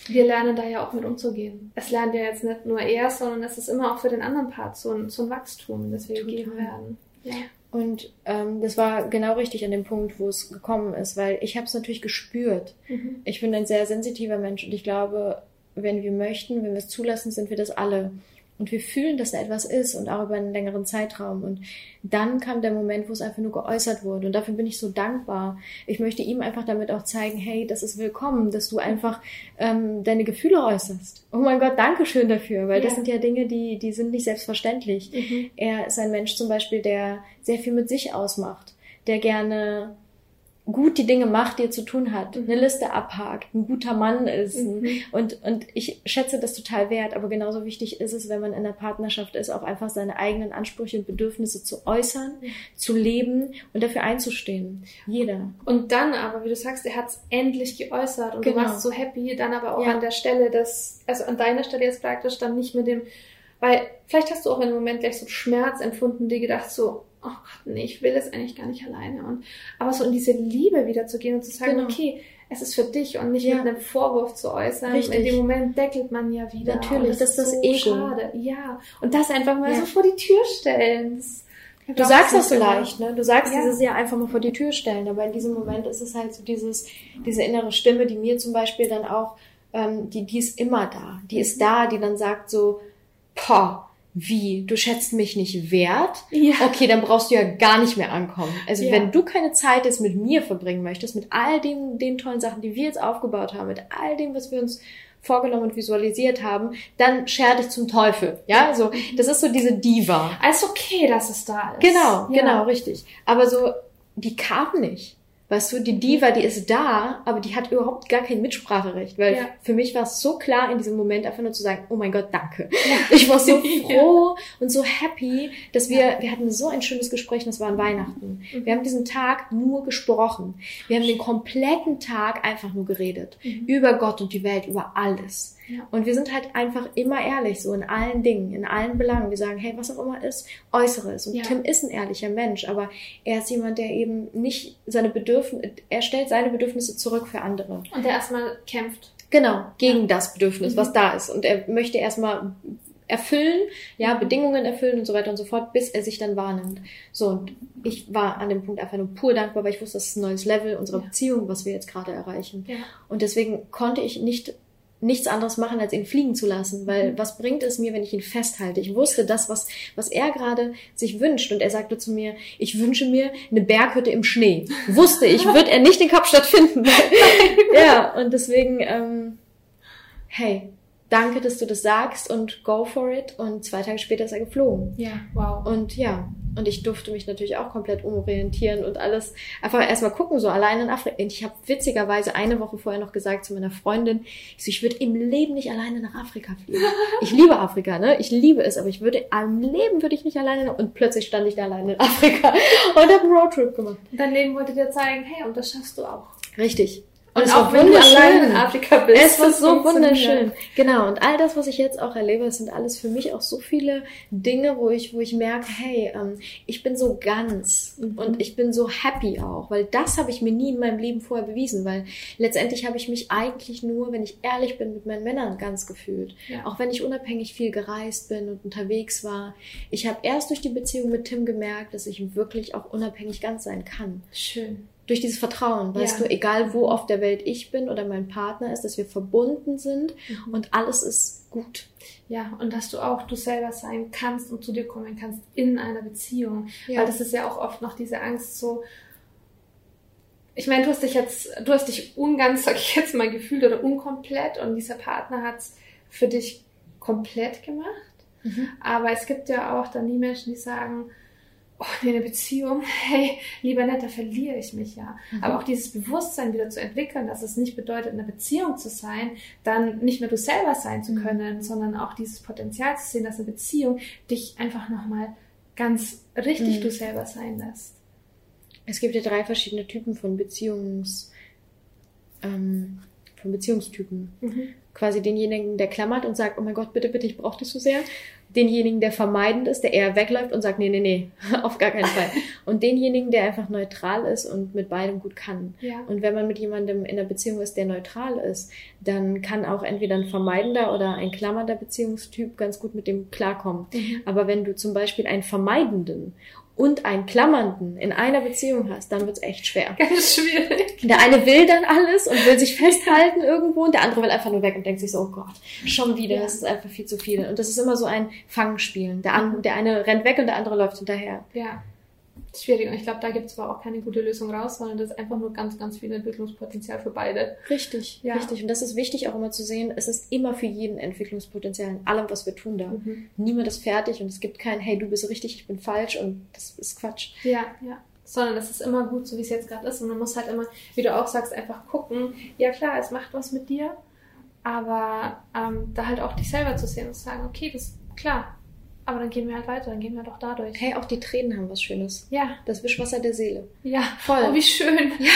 wir lernen da ja auch mit umzugehen. Es lernt ja jetzt nicht nur er, sondern es ist immer auch für den anderen Part so ein, so ein Wachstum, das wir Total. geben werden. Ja. Und ähm, das war genau richtig an dem Punkt, wo es gekommen ist, weil ich habe es natürlich gespürt. Mhm. Ich bin ein sehr sensitiver Mensch und ich glaube, wenn wir möchten, wenn wir es zulassen, sind wir das alle und wir fühlen, dass da etwas ist und auch über einen längeren Zeitraum. Und dann kam der Moment, wo es einfach nur geäußert wurde. Und dafür bin ich so dankbar. Ich möchte ihm einfach damit auch zeigen, hey, das ist willkommen, dass du einfach ähm, deine Gefühle äußerst. Oh mein Gott, danke schön dafür, weil ja. das sind ja Dinge, die, die sind nicht selbstverständlich. Mhm. Er ist ein Mensch zum Beispiel, der sehr viel mit sich ausmacht, der gerne gut die Dinge macht, die er zu tun hat, mhm. eine Liste abhakt, ein guter Mann ist. Mhm. Und, und ich schätze das total wert, aber genauso wichtig ist es, wenn man in einer Partnerschaft ist, auch einfach seine eigenen Ansprüche und Bedürfnisse zu äußern, zu leben und dafür einzustehen. Jeder. Und dann aber, wie du sagst, er hat es endlich geäußert und genau. du warst so happy, dann aber auch ja. an der Stelle, dass, also an deiner Stelle jetzt praktisch dann nicht mit dem, weil vielleicht hast du auch in dem Moment gleich so Schmerz empfunden, dir gedacht so, oh Gott, nee, ich will es eigentlich gar nicht alleine. Und aber so in diese Liebe wieder zu gehen und zu sagen, genau. okay, es ist für dich und nicht ja. mit einem Vorwurf zu äußern. Richtig. In dem Moment deckelt man ja wieder. Natürlich, das, das ist das so Ego. Schade. Ja. Und das einfach mal ja. so vor die Tür stellen. du sagst das so leicht, ne? Du sagst ja. dieses ja einfach mal vor die Tür stellen, aber in diesem Moment ist es halt so dieses, diese innere Stimme, die mir zum Beispiel dann auch, ähm, die, die ist immer da. Die ist da, die dann sagt so, boah, wie, du schätzt mich nicht wert? Ja. Okay, dann brauchst du ja gar nicht mehr ankommen. Also ja. wenn du keine Zeit jetzt mit mir verbringen möchtest, mit all den, den tollen Sachen, die wir jetzt aufgebaut haben, mit all dem, was wir uns vorgenommen und visualisiert haben, dann scher dich zum Teufel. Ja, so, das ist so diese Diva. Alles okay, dass es da ist. Genau, ja. genau, richtig. Aber so, die kam nicht. Weißt du, die Diva, die ist da, aber die hat überhaupt gar kein Mitspracherecht, weil ja. für mich war es so klar in diesem Moment einfach nur zu sagen, oh mein Gott, danke. Ja. Ich war so froh ja. und so happy, dass wir, wir hatten so ein schönes Gespräch, das war an Weihnachten. Mhm. Wir haben diesen Tag nur gesprochen. Wir haben den kompletten Tag einfach nur geredet. Mhm. Über Gott und die Welt, über alles. Ja. Und wir sind halt einfach immer ehrlich, so in allen Dingen, in allen Belangen. Wir sagen, hey, was auch immer ist, äußere es. Und ja. Tim ist ein ehrlicher Mensch, aber er ist jemand, der eben nicht seine Bedürfnisse, er stellt seine Bedürfnisse zurück für andere. Und der erstmal kämpft. Genau, gegen ja. das Bedürfnis, mhm. was da ist. Und er möchte erstmal erfüllen, ja, mhm. Bedingungen erfüllen und so weiter und so fort, bis er sich dann wahrnimmt. So, und ich war an dem Punkt einfach nur pur dankbar, weil ich wusste, das ist ein neues Level unserer ja. Beziehung, was wir jetzt gerade erreichen. Ja. Und deswegen konnte ich nicht nichts anderes machen, als ihn fliegen zu lassen, weil mhm. was bringt es mir, wenn ich ihn festhalte? Ich wusste das, was, was er gerade sich wünscht und er sagte zu mir, ich wünsche mir eine Berghütte im Schnee. Wusste ich, wird er nicht in Kapstadt finden. ja, und deswegen, ähm, hey, danke, dass du das sagst und go for it und zwei Tage später ist er geflogen. Ja, wow. Und ja, und ich durfte mich natürlich auch komplett umorientieren und alles einfach erstmal gucken, so allein in Afrika. Und ich habe witzigerweise eine Woche vorher noch gesagt zu meiner Freundin, ich, so, ich würde im Leben nicht alleine nach Afrika fliegen. Ich liebe Afrika, ne? Ich liebe es, aber ich würde, am Leben würde ich nicht alleine, und plötzlich stand ich da alleine in Afrika und habe einen Roadtrip gemacht. Dein Leben wollte dir zeigen, hey, und das schaffst du auch. Richtig. Und, und auch wenn du allein in Afrika bist. Es ist so wunderschön. Genau. Und all das, was ich jetzt auch erlebe, sind alles für mich auch so viele Dinge, wo ich, wo ich merke, hey, ähm, ich bin so ganz mhm. und ich bin so happy auch, weil das habe ich mir nie in meinem Leben vorher bewiesen, weil letztendlich habe ich mich eigentlich nur, wenn ich ehrlich bin, mit meinen Männern ganz gefühlt. Ja. Auch wenn ich unabhängig viel gereist bin und unterwegs war. Ich habe erst durch die Beziehung mit Tim gemerkt, dass ich wirklich auch unabhängig ganz sein kann. Schön durch dieses Vertrauen, weißt ja. du, egal wo auf der Welt ich bin oder mein Partner ist, dass wir verbunden sind mhm. und alles ist gut. Ja, und dass du auch du selber sein kannst und zu dir kommen kannst in einer Beziehung. Ja. Weil das ist ja auch oft noch diese Angst so, ich meine, du hast dich jetzt, du hast dich unganz, sag ich jetzt mal, gefühlt oder unkomplett und dieser Partner hat es für dich komplett gemacht. Mhm. Aber es gibt ja auch dann die Menschen, die sagen, oh, nee, eine Beziehung, hey, lieber nett, da verliere ich mich ja. Mhm. Aber auch dieses Bewusstsein wieder zu entwickeln, dass es nicht bedeutet, in einer Beziehung zu sein, dann nicht mehr du selber sein zu mhm. können, mhm. sondern auch dieses Potenzial zu sehen, dass eine Beziehung dich einfach nochmal ganz richtig mhm. du selber sein lässt. Es gibt ja drei verschiedene Typen von Beziehungs, ähm, von Beziehungstypen. Mhm. Quasi denjenigen, der klammert und sagt, oh mein Gott, bitte, bitte, ich brauche dich so sehr. Denjenigen, der vermeidend ist, der eher wegläuft und sagt, nee, nee, nee, auf gar keinen Fall. Und denjenigen, der einfach neutral ist und mit beidem gut kann. Ja. Und wenn man mit jemandem in einer Beziehung ist, der neutral ist, dann kann auch entweder ein vermeidender oder ein klammernder Beziehungstyp ganz gut mit dem klarkommen. Mhm. Aber wenn du zum Beispiel einen vermeidenden und einen Klammernden in einer Beziehung hast, dann wird's echt schwer. Ganz schwierig. Der eine will dann alles und will sich festhalten irgendwo und der andere will einfach nur weg und denkt sich so, oh Gott, schon wieder, ja. das ist einfach viel zu viel. Und das ist immer so ein Fangspielen. Der, an, der eine rennt weg und der andere läuft hinterher. Ja schwierig. Und ich glaube, da gibt es aber auch keine gute Lösung raus, sondern das ist einfach nur ganz, ganz viel Entwicklungspotenzial für beide. Richtig, ja. richtig. Und das ist wichtig auch immer zu sehen, es ist immer für jeden Entwicklungspotenzial in allem, was wir tun da. Mhm. Niemand ist fertig und es gibt kein, hey, du bist richtig, ich bin falsch und das ist Quatsch. Ja, ja. Sondern das ist immer gut, so wie es jetzt gerade ist. Und man muss halt immer, wie du auch sagst, einfach gucken, ja klar, es macht was mit dir, aber ähm, da halt auch dich selber zu sehen und zu sagen, okay, das klar, aber dann gehen wir halt weiter, dann gehen wir doch dadurch. Hey, auch die Tränen haben was Schönes. Ja. Das Wischwasser der Seele. Ja, voll. Oh, wie schön. Ja.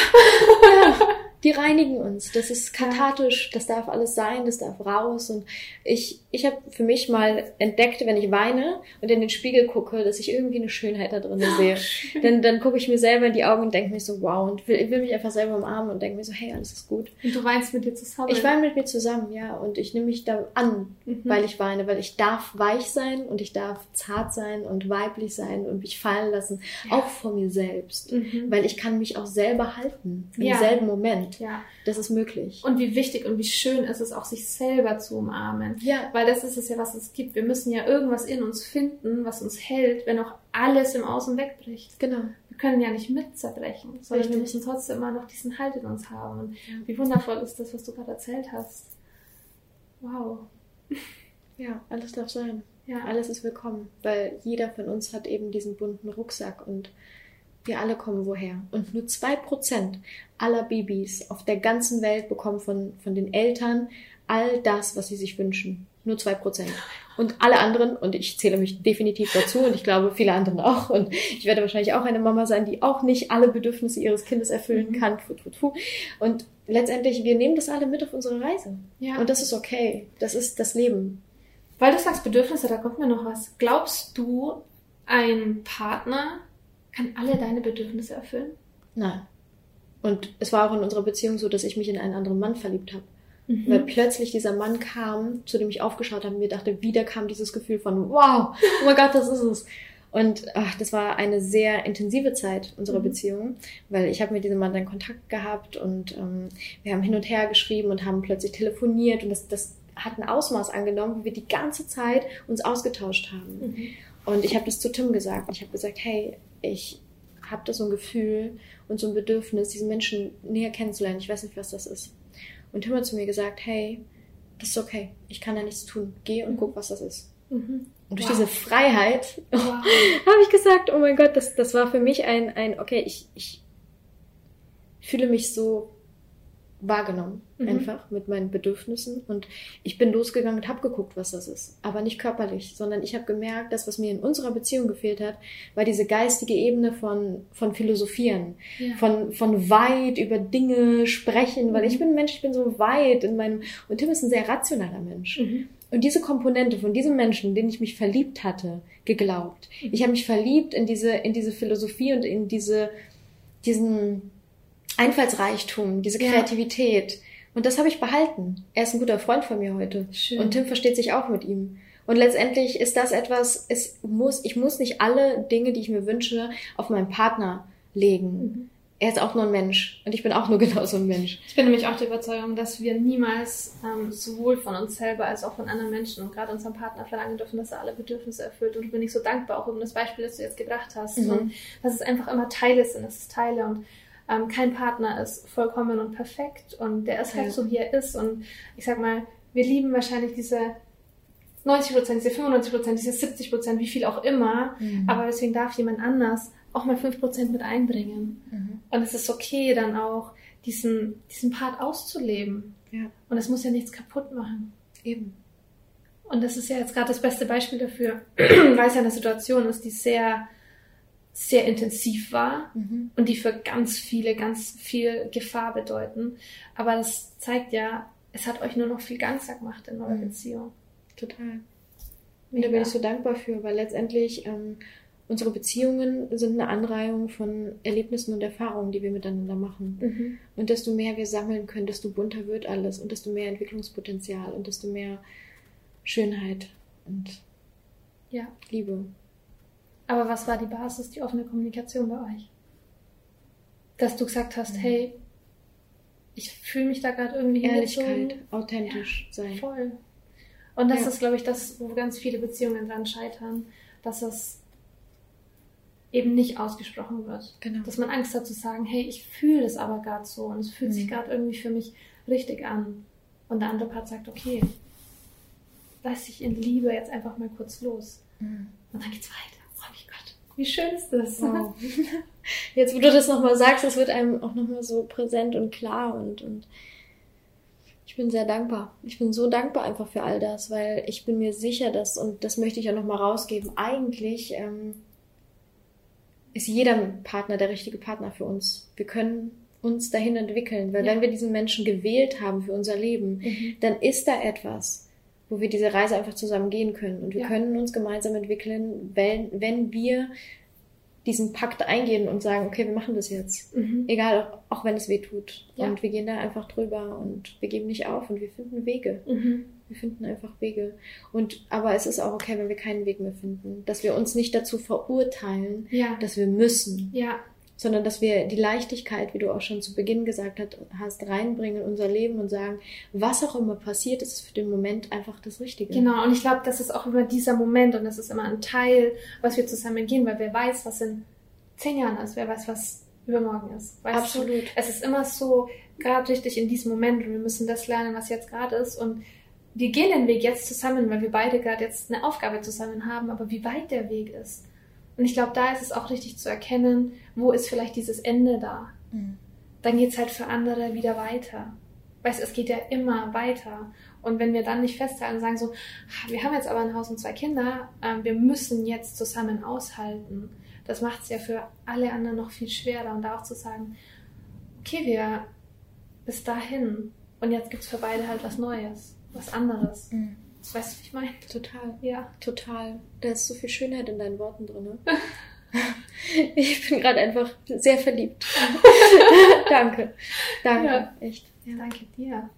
ja die reinigen uns. Das ist kathartisch, das darf alles sein, das darf raus. Und ich, ich habe für mich mal entdeckt, wenn ich weine und in den Spiegel gucke, dass ich irgendwie eine Schönheit da drin sehe. Oh, dann dann gucke ich mir selber in die Augen und denke mir so, wow, und will, will mich einfach selber umarmen und denke mir so, hey, alles ist gut. Und du weinst mit dir zusammen? Ich weine mit mir zusammen, ja. Und ich nehme mich da an, mhm. weil ich weine, weil ich darf weich sein und ich darf zart sein und weiblich sein und mich fallen lassen, ja. auch vor mir selbst. Mhm. Weil ich kann mich auch selber halten im ja. selben Moment. Moment. Ja. Das ist möglich. Und wie wichtig und wie schön ist es auch, sich selber zu umarmen. Ja. Weil das ist es ja, was es gibt. Wir müssen ja irgendwas in uns finden, was uns hält, wenn auch alles im Außen wegbricht. Genau. Wir können ja nicht mit zerbrechen, sondern Richtig. wir müssen trotzdem immer noch diesen Halt in uns haben. Und wie wundervoll ist das, was du gerade erzählt hast. Wow. Ja, alles darf sein. Ja. Alles ist willkommen, weil jeder von uns hat eben diesen bunten Rucksack und wir alle kommen woher. Und nur zwei Prozent aller Babys auf der ganzen Welt bekommen von, von den Eltern all das, was sie sich wünschen. Nur zwei Prozent. Und alle anderen, und ich zähle mich definitiv dazu, und ich glaube viele anderen auch, und ich werde wahrscheinlich auch eine Mama sein, die auch nicht alle Bedürfnisse ihres Kindes erfüllen mhm. kann. Und letztendlich, wir nehmen das alle mit auf unsere Reise. Ja. Und das ist okay. Das ist das Leben. Weil du sagst Bedürfnisse, da kommt mir noch was. Glaubst du, ein Partner kann alle deine Bedürfnisse erfüllen? Nein. Und es war auch in unserer Beziehung so, dass ich mich in einen anderen Mann verliebt habe. Mhm. Weil plötzlich dieser Mann kam, zu dem ich aufgeschaut habe und mir dachte, wieder kam dieses Gefühl von, wow, oh mein Gott, das ist es. Und ach, das war eine sehr intensive Zeit unserer mhm. Beziehung, weil ich habe mit diesem Mann dann Kontakt gehabt und ähm, wir haben hin und her geschrieben und haben plötzlich telefoniert und das, das hat ein Ausmaß angenommen, wie wir die ganze Zeit uns ausgetauscht haben. Mhm. Und ich habe das zu Tim gesagt. Ich habe gesagt, hey, ich habe da so ein Gefühl und so ein Bedürfnis, diesen Menschen näher kennenzulernen. Ich weiß nicht, was das ist. Und Tim hat zu mir gesagt, hey, das ist okay. Ich kann da nichts tun. Geh und mhm. guck, was das ist. Mhm. Und durch wow. diese Freiheit wow. habe ich gesagt, oh mein Gott, das, das war für mich ein, ein okay, ich, ich fühle mich so wahrgenommen, mhm. einfach mit meinen Bedürfnissen. Und ich bin losgegangen und habe geguckt, was das ist. Aber nicht körperlich, sondern ich habe gemerkt, dass was mir in unserer Beziehung gefehlt hat, war diese geistige Ebene von, von Philosophieren, ja. von, von weit über Dinge sprechen, weil ich mhm. bin ein Mensch, ich bin so weit in meinem, und Tim ist ein sehr rationaler Mensch. Mhm. Und diese Komponente von diesem Menschen, den ich mich verliebt hatte, geglaubt. Ich habe mich verliebt in diese, in diese Philosophie und in diese, diesen, Einfallsreichtum, diese Kreativität. Ja. Und das habe ich behalten. Er ist ein guter Freund von mir heute. Schön. Und Tim versteht sich auch mit ihm. Und letztendlich ist das etwas, es muss, ich muss nicht alle Dinge, die ich mir wünsche, auf meinen Partner legen. Mhm. Er ist auch nur ein Mensch und ich bin auch nur genauso ein Mensch. Ich bin nämlich auch der Überzeugung, dass wir niemals ähm, sowohl von uns selber als auch von anderen Menschen und gerade unserem Partner verlangen dürfen, dass er alle Bedürfnisse erfüllt. Und bin ich so dankbar auch über das Beispiel, das du jetzt gebracht hast. Mhm. Und dass es einfach immer Teile sind, es ist Teile und ähm, kein Partner ist vollkommen und perfekt und der ist halt ja. so, wie er ist. Und ich sag mal, wir lieben wahrscheinlich diese 90 Prozent, diese 95 Prozent, diese 70 Prozent, wie viel auch immer. Mhm. Aber deswegen darf jemand anders auch mal 5 Prozent mit einbringen. Mhm. Und es ist okay, dann auch diesen, diesen Part auszuleben. Ja. Und es muss ja nichts kaputt machen. Eben. Und das ist ja jetzt gerade das beste Beispiel dafür, weil es ja eine Situation ist, die sehr, sehr intensiv war mhm. und die für ganz viele ganz viel Gefahr bedeuten. Aber das zeigt ja, es hat euch nur noch viel ganzer gemacht in eurer mhm. Beziehung. Total. Und da bin ich so dankbar für, weil letztendlich ähm, unsere Beziehungen sind eine Anreihung von Erlebnissen und Erfahrungen, die wir miteinander machen. Mhm. Und desto mehr wir sammeln können, desto bunter wird alles und desto mehr Entwicklungspotenzial und desto mehr Schönheit und ja. Liebe. Aber was war die Basis, die offene Kommunikation bei euch? Dass du gesagt hast, mhm. hey, ich fühle mich da gerade irgendwie Ehrlichkeit, authentisch ja, sein. Voll. Und das ja. ist, glaube ich, das, wo ganz viele Beziehungen dran scheitern, dass es eben nicht ausgesprochen wird. Genau. Dass man Angst hat zu sagen, hey, ich fühle es aber gerade so und es fühlt mhm. sich gerade irgendwie für mich richtig an. Und der andere Part sagt, okay, lass ich in Liebe jetzt einfach mal kurz los. Mhm. Und dann geht's weiter. Wie schön ist das? Wow. Jetzt, wo du das nochmal sagst, es wird einem auch nochmal so präsent und klar und, und ich bin sehr dankbar. Ich bin so dankbar einfach für all das, weil ich bin mir sicher, dass, und das möchte ich auch nochmal rausgeben, eigentlich ähm, ist jeder Partner der richtige Partner für uns. Wir können uns dahin entwickeln, weil ja. wenn wir diesen Menschen gewählt haben für unser Leben, mhm. dann ist da etwas, wo wir diese Reise einfach zusammen gehen können. Und wir ja. können uns gemeinsam entwickeln, wenn, wenn wir diesen Pakt eingehen und sagen, okay, wir machen das jetzt. Mhm. Egal, auch, auch, wenn es weh tut. Ja. Und wir gehen da einfach drüber und wir geben nicht auf und wir finden Wege. Mhm. Wir finden einfach Wege. Und, aber es ist auch okay, wenn wir keinen Weg mehr finden. Dass wir uns nicht dazu verurteilen, ja. dass wir müssen. Ja sondern dass wir die Leichtigkeit, wie du auch schon zu Beginn gesagt hast, reinbringen in unser Leben und sagen, was auch immer passiert, ist für den Moment einfach das Richtige. Genau, und ich glaube, das ist auch immer dieser Moment und das ist immer ein Teil, was wir zusammen gehen, weil wer weiß, was in zehn Jahren ist, wer weiß, was übermorgen ist. Weißt Absolut. Du? Es ist immer so, gerade richtig in diesem Moment und wir müssen das lernen, was jetzt gerade ist und wir gehen den Weg jetzt zusammen, weil wir beide gerade jetzt eine Aufgabe zusammen haben, aber wie weit der Weg ist und ich glaube, da ist es auch richtig zu erkennen, wo ist vielleicht dieses Ende da. Mhm. Dann geht's halt für andere wieder weiter. Weißt es geht ja immer weiter. Und wenn wir dann nicht festhalten und sagen so, wir haben jetzt aber ein Haus und zwei Kinder, äh, wir müssen jetzt zusammen aushalten. Das macht es ja für alle anderen noch viel schwerer. Und da auch zu sagen, okay, wir bis dahin. Und jetzt gibt's für beide halt was Neues, was anderes. Mhm. Weißt du, wie ich meine? Total. Ja. Total. Da ist so viel Schönheit in deinen Worten drin. Ne? ich bin gerade einfach sehr verliebt. Danke. Danke. Ja. Echt. Ja. Danke dir.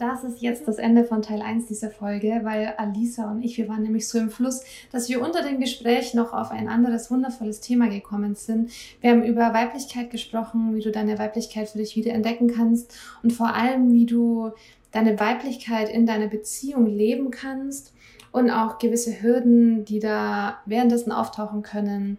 Das ist jetzt das Ende von Teil 1 dieser Folge, weil Alisa und ich, wir waren nämlich so im Fluss, dass wir unter dem Gespräch noch auf ein anderes wundervolles Thema gekommen sind. Wir haben über Weiblichkeit gesprochen, wie du deine Weiblichkeit für dich wieder entdecken kannst und vor allem, wie du deine Weiblichkeit in deiner Beziehung leben kannst und auch gewisse Hürden, die da währenddessen auftauchen können,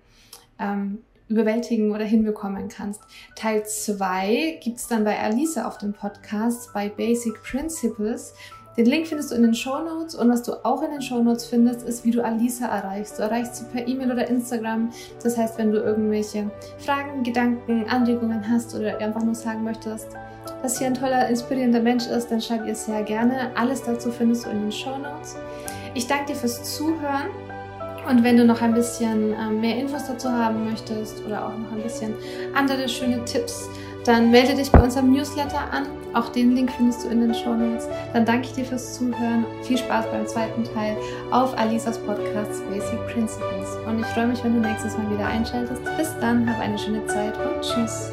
ähm, überwältigen oder hinbekommen kannst. Teil 2 gibt's dann bei Alisa auf dem Podcast bei Basic Principles. Den Link findest du in den Show Notes und was du auch in den Show Notes findest, ist, wie du Alisa erreichst. Du erreichst sie per E-Mail oder Instagram. Das heißt, wenn du irgendwelche Fragen, Gedanken, Anregungen hast oder einfach nur sagen möchtest, dass hier ein toller, inspirierender Mensch ist, dann schreib ihr sehr gerne. Alles dazu findest du in den Show Notes. Ich danke dir fürs Zuhören. Und wenn du noch ein bisschen äh, mehr Infos dazu haben möchtest oder auch noch ein bisschen andere schöne Tipps, dann melde dich bei unserem Newsletter an. Auch den Link findest du in den Show Notes. Dann danke ich dir fürs Zuhören. Viel Spaß beim zweiten Teil auf Alisas Podcast Basic Principles. Und ich freue mich, wenn du nächstes Mal wieder einschaltest. Bis dann, hab eine schöne Zeit und tschüss.